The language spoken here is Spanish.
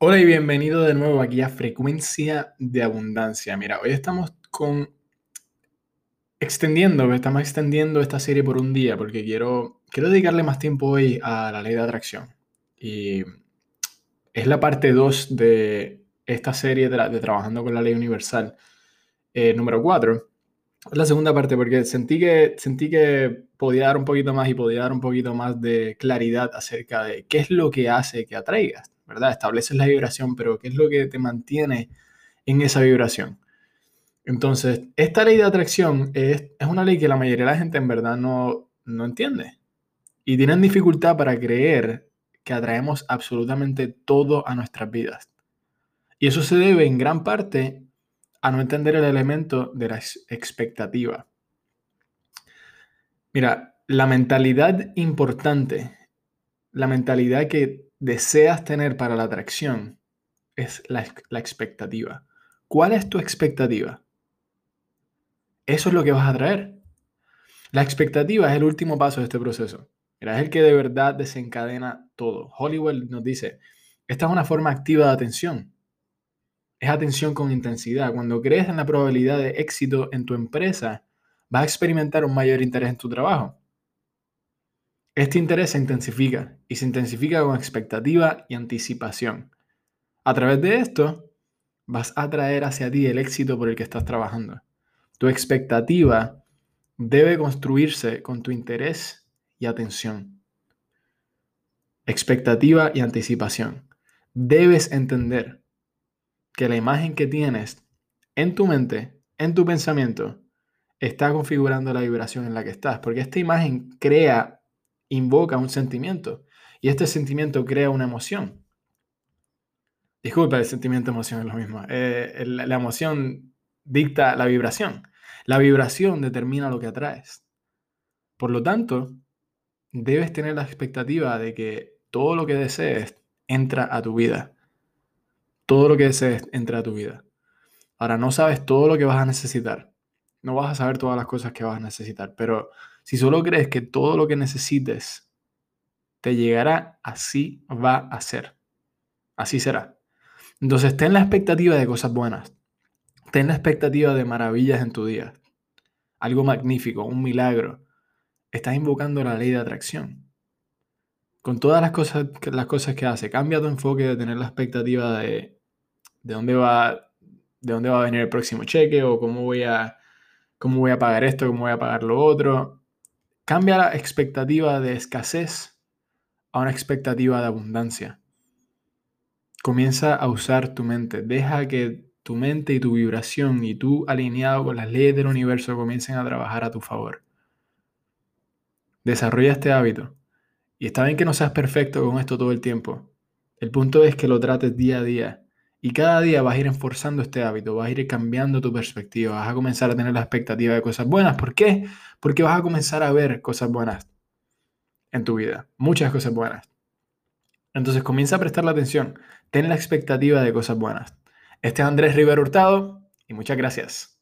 Hola y bienvenido de nuevo aquí a Frecuencia de Abundancia. Mira, hoy estamos con extendiendo, estamos extendiendo esta serie por un día porque quiero, quiero dedicarle más tiempo hoy a la ley de atracción. Y es la parte 2 de esta serie de, Trabajando con la Ley Universal, eh, número 4. Es la segunda parte porque sentí que, sentí que podía dar un poquito más y podía dar un poquito más de claridad acerca de qué es lo que hace que atraigas ¿verdad? Estableces la vibración, pero ¿qué es lo que te mantiene en esa vibración? Entonces, esta ley de atracción es, una ley que la mayoría de la gente en verdad no, no entiende. Y tienen dificultad para creer que atraemos absolutamente todo a nuestras vidas. Y eso se debe en gran parte a no entender el elemento de la expectativa. Mira, la mentalidad importante, la mentalidad que deseas tener para la atracción es la, expectativa. ¿Cuál es tu expectativa? Eso es lo que vas a traer. La expectativa es el último paso de este proceso. es el que de verdad desencadena todo. Hollywood nos dice, esta es una forma activa de atención. Es atención con intensidad. Cuando crees en la probabilidad de éxito en tu empresa, vas a experimentar un mayor interés en tu trabajo. Este interés se intensifica y se intensifica con expectativa y anticipación. A través de esto, vas a atraer hacia ti el éxito por el que estás trabajando. Tu expectativa debe construirse con tu interés y atención. Expectativa y anticipación. Debes entender que la imagen que tienes en tu mente, en tu pensamiento, está configurando la vibración en la que estás, porque esta imagen crea invoca un sentimiento y este sentimiento crea una emoción. Disculpa, el sentimiento emoción es lo mismo. Eh, la emoción dicta la vibración. La vibración determina lo que atraes. Por lo tanto, debes tener la expectativa de que todo lo que desees entra a tu vida. Todo lo que desees entra a tu vida. Ahora, no sabes todo lo que vas a necesitar. No vas a saber todas las cosas que vas a necesitar, pero si solo crees que todo lo que necesites te llegará, así va a ser. Así será. Entonces, ten la expectativa de cosas buenas. Ten la expectativa de maravillas en tu día. Algo magnífico, un milagro. Estás invocando la ley de atracción. Con todas las cosas, las cosas que hace, cambia tu enfoque de tener la expectativa de, de dónde va de dónde va a venir el próximo cheque o cómo voy a cómo voy a pagar esto, cómo voy a pagar lo otro. Cambia la expectativa de escasez a una expectativa de abundancia. Comienza a usar tu mente. Deja que tu mente y tu vibración y tú alineado con las leyes del universo comiencen a trabajar a tu favor. Desarrolla este hábito. Y está bien que no seas perfecto con esto todo el tiempo. El punto es que lo trates día a día y cada día vas a ir enforzando este hábito, vas a ir cambiando tu perspectiva, vas a comenzar a tener la expectativa de cosas buenas. ¿Por qué? Porque vas a comenzar a ver cosas buenas en tu vida, muchas cosas buenas. Entonces comienza a prestar la atención, ten la expectativa de cosas buenas. Este es Andrés Rivera Hurtado y muchas gracias.